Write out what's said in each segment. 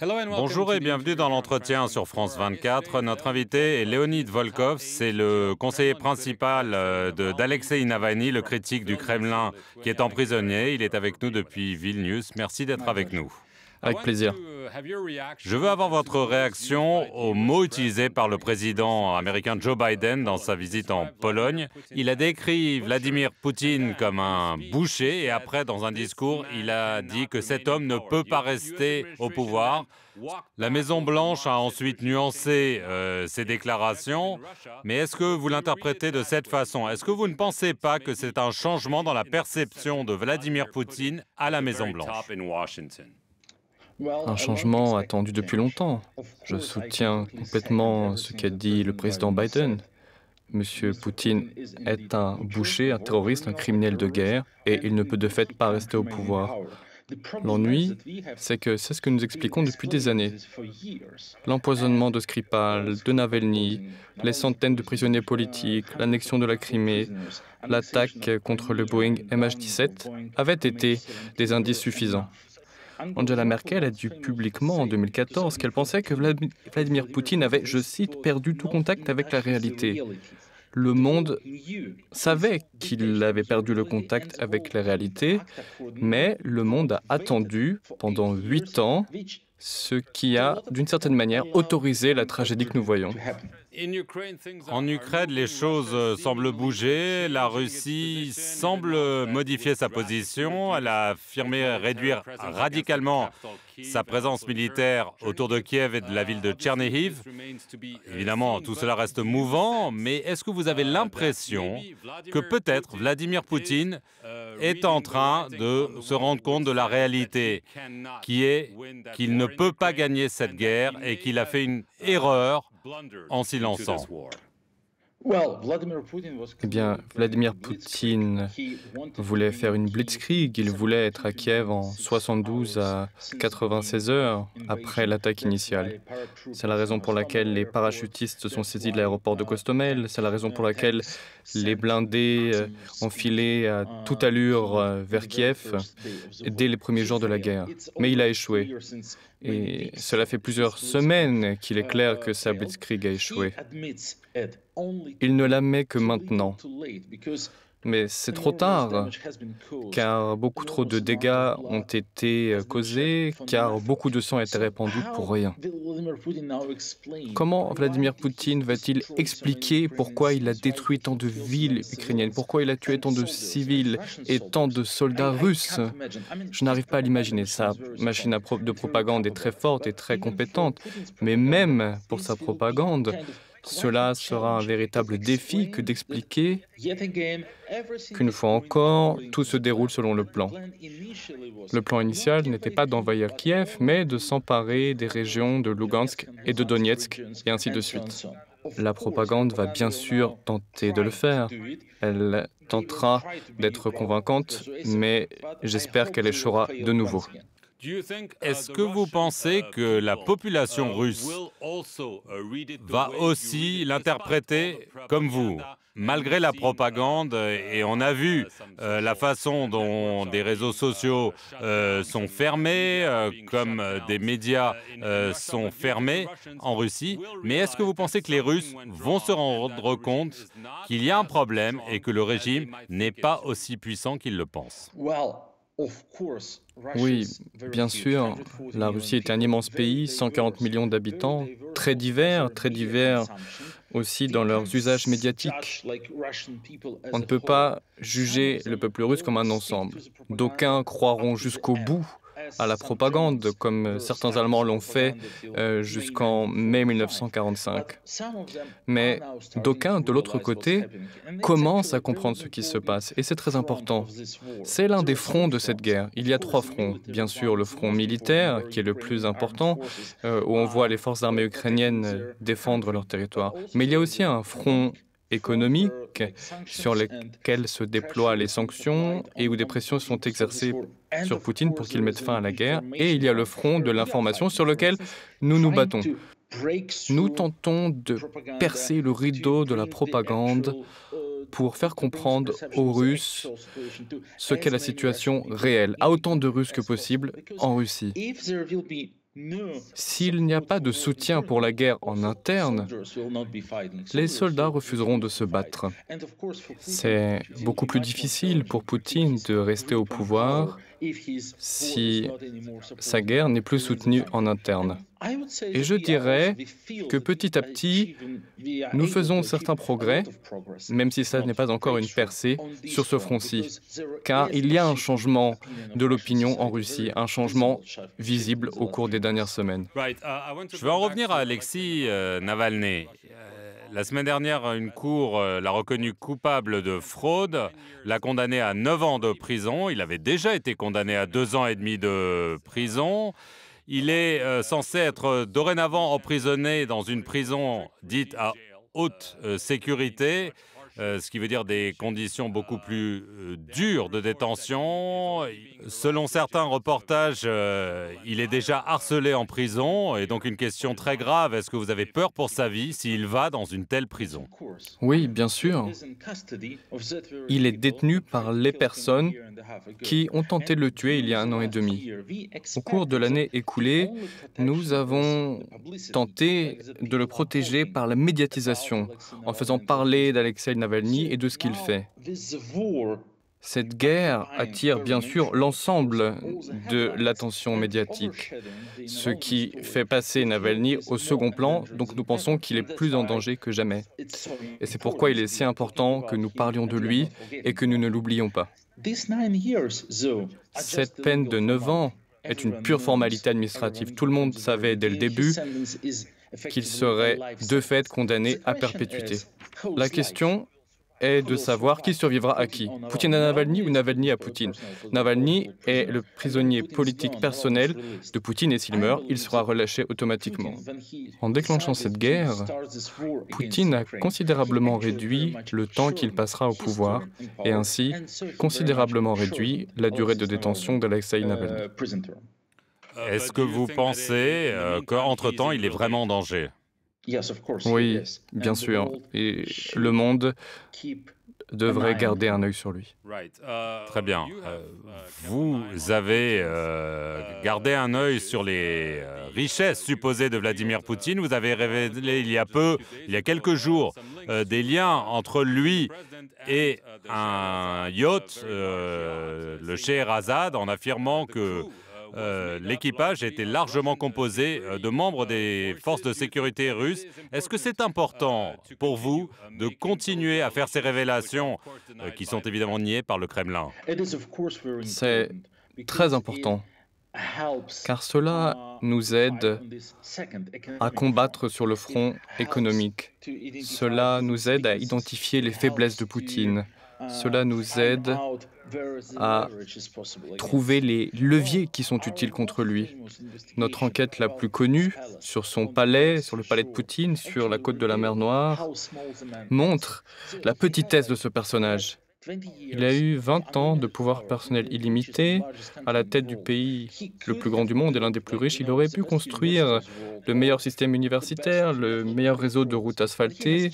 Bonjour et bienvenue dans l'entretien sur France 24. Notre invité est Leonid Volkov, c'est le conseiller principal euh, d'Alexei Navalny, le critique du Kremlin qui est emprisonné. Il est avec nous depuis Vilnius. Merci d'être avec nous. Avec plaisir. Je veux avoir votre réaction aux mots utilisés par le président américain Joe Biden dans sa visite en Pologne. Il a décrit Vladimir Poutine comme un boucher et après, dans un discours, il a dit que cet homme ne peut pas rester au pouvoir. La Maison-Blanche a ensuite nuancé euh, ses déclarations, mais est-ce que vous l'interprétez de cette façon? Est-ce que vous ne pensez pas que c'est un changement dans la perception de Vladimir Poutine à la Maison-Blanche un changement attendu depuis longtemps. Je soutiens complètement ce qu'a dit le président Biden. Monsieur Poutine est un boucher, un terroriste, un criminel de guerre, et il ne peut de fait pas rester au pouvoir. L'ennui, c'est que c'est ce que nous expliquons depuis des années. L'empoisonnement de Skripal, de Navalny, les centaines de prisonniers politiques, l'annexion de la Crimée, l'attaque contre le Boeing MH17 avaient été des indices suffisants. Angela Merkel a dit publiquement en 2014 qu'elle pensait que Vladimir Poutine avait, je cite, perdu tout contact avec la réalité. Le monde savait qu'il avait perdu le contact avec la réalité, mais le monde a attendu pendant huit ans ce qui a, d'une certaine manière, autorisé la tragédie que nous voyons. En Ukraine, les choses euh, semblent bouger. La Russie semble modifier sa position. Elle a affirmé réduire radicalement sa présence militaire autour de Kiev et de la ville de Tchernihiv. Évidemment, tout cela reste mouvant, mais est-ce que vous avez l'impression que peut-être Vladimir Poutine est en train de se rendre compte de la réalité, qui est qu'il ne peut pas gagner cette guerre et qu'il a fait une erreur en s'y lançant eh bien, Vladimir Poutine voulait faire une blitzkrieg. Il voulait être à Kiev en 72 à 96 heures après l'attaque initiale. C'est la raison pour laquelle les parachutistes se sont saisis de l'aéroport de Kostomel. C'est la raison pour laquelle les blindés euh, ont filé à toute allure euh, vers Kiev dès les premiers jours de la guerre. Mais il a échoué. Et cela fait plusieurs semaines qu'il est clair que sa blitzkrieg a échoué. Il ne l'admet que maintenant. Mais c'est trop tard, car beaucoup trop de dégâts ont été euh, causés, car beaucoup de sang a été répandu pour rien. Comment Vladimir Poutine va-t-il expliquer pourquoi il a détruit tant de villes ukrainiennes, pourquoi il a tué tant de civils et tant de soldats russes? Je n'arrive pas à l'imaginer. Sa machine de propagande est très forte et très compétente, mais même pour sa propagande, cela sera un véritable défi que d'expliquer qu'une fois encore, tout se déroule selon le plan. Le plan initial n'était pas d'envahir Kiev, mais de s'emparer des régions de Lugansk et de Donetsk, et ainsi de suite. La propagande va bien sûr tenter de le faire. Elle tentera d'être convaincante, mais j'espère qu'elle échouera de nouveau. Est-ce que vous pensez que la population russe va aussi l'interpréter comme vous malgré la propagande, et on a vu euh, la façon dont des réseaux sociaux euh, sont fermés, euh, comme des médias sont fermés en Russie, mais est-ce que vous pensez que les Russes vont se rendre compte qu'il y a un problème et que le régime n'est pas aussi puissant qu'ils le pensent oui, bien sûr. La Russie est un immense pays, 140 millions d'habitants, très divers, très divers aussi dans leurs usages médiatiques. On ne peut pas juger le peuple russe comme un ensemble. D'aucuns croiront jusqu'au bout à la propagande, comme certains Allemands l'ont fait euh, jusqu'en mai 1945. Mais d'aucuns, de l'autre côté, commencent à comprendre ce qui se passe, et c'est très important. C'est l'un des fronts de cette guerre. Il y a trois fronts. Bien sûr, le front militaire, qui est le plus important, euh, où on voit les forces armées ukrainiennes défendre leur territoire. Mais il y a aussi un front économique sur lesquels se déploient les sanctions et où des pressions sont exercées sur Poutine pour qu'il mette fin à la guerre. Et il y a le front de l'information sur lequel nous nous battons. Nous tentons de percer le rideau de la propagande pour faire comprendre aux Russes ce qu'est la situation réelle, à autant de Russes que possible en Russie. S'il n'y a pas de soutien pour la guerre en interne, les soldats refuseront de se battre. C'est beaucoup plus difficile pour Poutine de rester au pouvoir si sa guerre n'est plus soutenue en interne. Et je dirais que petit à petit, nous faisons certains progrès, même si ça n'est pas encore une percée sur ce front-ci, car il y a un changement de l'opinion en Russie, un changement visible au cours des dernières semaines. Je vais en revenir à Alexis euh, Navalny. La semaine dernière, une cour euh, l'a reconnu coupable de fraude, l'a condamné à 9 ans de prison. Il avait déjà été condamné à 2 ans et demi de prison. Il est euh, censé être dorénavant emprisonné dans une prison dite à haute euh, sécurité. Euh, ce qui veut dire des conditions beaucoup plus euh, dures de détention. Selon certains reportages, euh, il est déjà harcelé en prison, et donc une question très grave, est-ce que vous avez peur pour sa vie s'il va dans une telle prison? Oui, bien sûr. Il est détenu par les personnes qui ont tenté de le tuer il y a un an et demi. Au cours de l'année écoulée, nous avons tenté de le protéger par la médiatisation, en faisant parler d'Alexei Navalny et de ce qu'il fait. Cette guerre attire bien sûr l'ensemble de l'attention médiatique, ce qui fait passer Navalny au second plan, donc nous pensons qu'il est plus en danger que jamais. Et c'est pourquoi il est si important que nous parlions de lui et que nous ne l'oublions pas. Cette peine de 9 ans est une pure formalité administrative. Tout le monde savait dès le début qu'il serait de fait condamné à perpétuité. La question est de savoir qui survivra à qui. Poutine à Navalny ou Navalny à Poutine. Navalny est le prisonnier politique personnel de Poutine et s'il meurt, il sera relâché automatiquement. En déclenchant cette guerre, Poutine a considérablement réduit le temps qu'il passera au pouvoir et ainsi considérablement réduit la durée de détention d'Alexei Navalny. Est-ce que vous pensez euh, qu'entre-temps, il est vraiment en danger? Oui, bien sûr. Et le monde devrait garder un œil sur lui. Très bien. Euh, vous avez euh, gardé un œil sur les euh, richesses supposées de Vladimir Poutine. Vous avez révélé il y a peu, il y a quelques jours, des liens entre lui et un yacht, le Scheherazade, en affirmant que euh, l'équipage était largement composé euh, de membres des forces de sécurité russes. Est-ce que c'est important pour vous de continuer à faire ces révélations euh, qui sont évidemment niées par le Kremlin? C'est très important car cela nous aide à combattre sur le front économique. Cela nous aide à identifier les faiblesses de Poutine. Cela nous aide à trouver les leviers qui sont utiles contre lui. Notre enquête la plus connue sur son palais, sur le palais de Poutine, sur la côte de la mer Noire, montre la petitesse de ce personnage. Il a eu 20 ans de pouvoir personnel illimité à la tête du pays le plus grand du monde et l'un des plus riches. Il aurait pu construire le meilleur système universitaire, le meilleur réseau de routes asphaltées,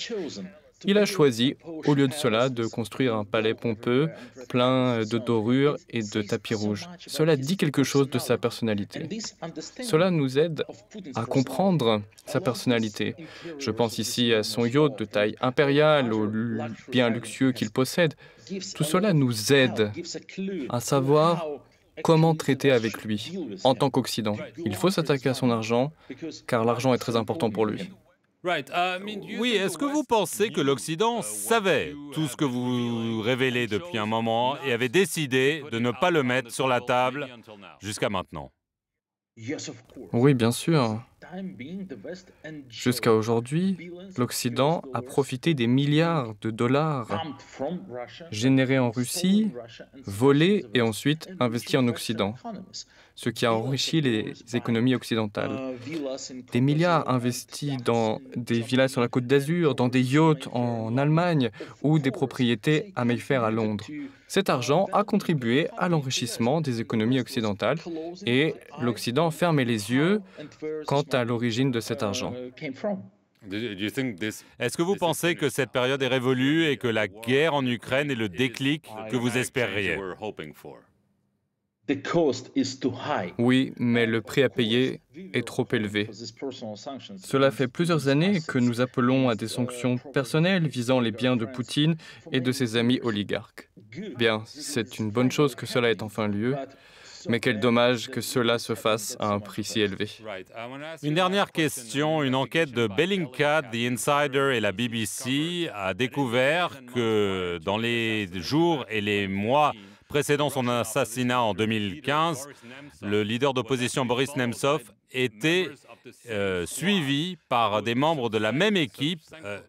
il a choisi, au lieu de cela, de construire un palais pompeux, plein de dorures et de tapis rouges. Cela dit quelque chose de sa personnalité. Cela nous aide à comprendre sa personnalité. Je pense ici à son yacht de taille impériale, aux biens luxueux qu'il possède. Tout cela nous aide à savoir comment traiter avec lui en tant qu'Occident. Il faut s'attaquer à son argent, car l'argent est très important pour lui. Uh, oui, est-ce que vous pensez que l'Occident savait tout ce que vous révélez depuis un moment et avait décidé de ne pas le mettre sur la table jusqu'à maintenant? Oui, bien sûr. Jusqu'à aujourd'hui, l'Occident a profité des milliards de dollars générés en Russie, volés et ensuite investis en Occident, ce qui a enrichi les économies occidentales. Des milliards investis dans des villas sur la côte d'Azur, dans des yachts en Allemagne ou des propriétés à Mayfair à Londres. Cet argent a contribué à l'enrichissement des économies occidentales et l'Occident fermait les yeux quant à l'origine de cet argent. Est-ce que vous pensez que cette période est révolue et que la guerre en Ukraine est le déclic que vous espériez? Oui, mais le prix à payer est trop élevé. Cela fait plusieurs années que nous appelons à des sanctions personnelles visant les biens de Poutine et de ses amis oligarques. Bien, c'est une bonne chose que cela ait enfin lieu, mais quel dommage que cela se fasse à un prix si élevé. Une dernière question. Une enquête de Bellingcat, The Insider et la BBC a découvert que dans les jours et les mois précédant son assassinat en 2015, le leader d'opposition Boris Nemtsov était euh, suivi par des membres de la même équipe euh,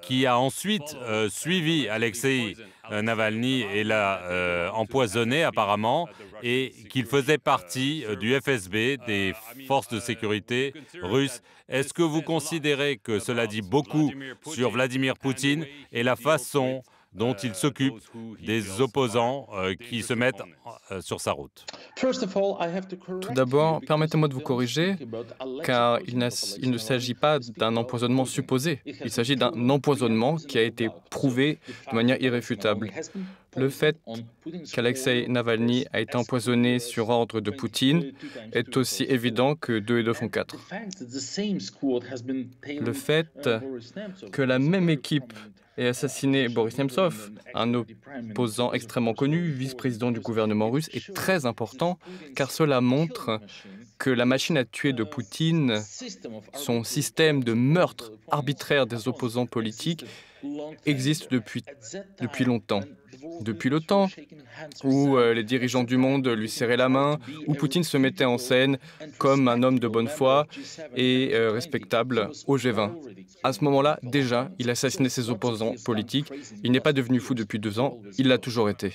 qui a ensuite euh, suivi Alexei Navalny et l'a empoisonné apparemment et qu'il faisait partie du FSB, des forces de sécurité russes. Est-ce que vous considérez que cela dit beaucoup sur Vladimir Poutine et la façon dont il s'occupe des opposants euh, qui se mettent euh, sur sa route. Tout d'abord, permettez-moi de vous corriger, car il, il ne s'agit pas d'un empoisonnement supposé, il s'agit d'un empoisonnement qui a été prouvé de manière irréfutable. Le fait qu'Alexei Navalny a été empoisonné sur ordre de Poutine est aussi évident que deux et deux font quatre. Le fait que la même équipe ait assassiné Boris Nemtsov, un opposant extrêmement connu, vice-président du gouvernement russe, est très important car cela montre que la machine à tuer de Poutine, son système de meurtre arbitraire des opposants politiques, existe depuis longtemps. Depuis le temps où euh, les dirigeants du monde lui serraient la main, où Poutine se mettait en scène comme un homme de bonne foi et euh, respectable au G20. À ce moment-là, déjà, il assassinait ses opposants politiques. Il n'est pas devenu fou depuis deux ans, il l'a toujours été.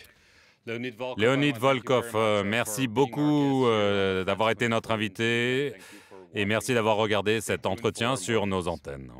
Léonid Volkov, euh, merci beaucoup d'avoir été notre invité et merci d'avoir regardé cet entretien sur nos antennes.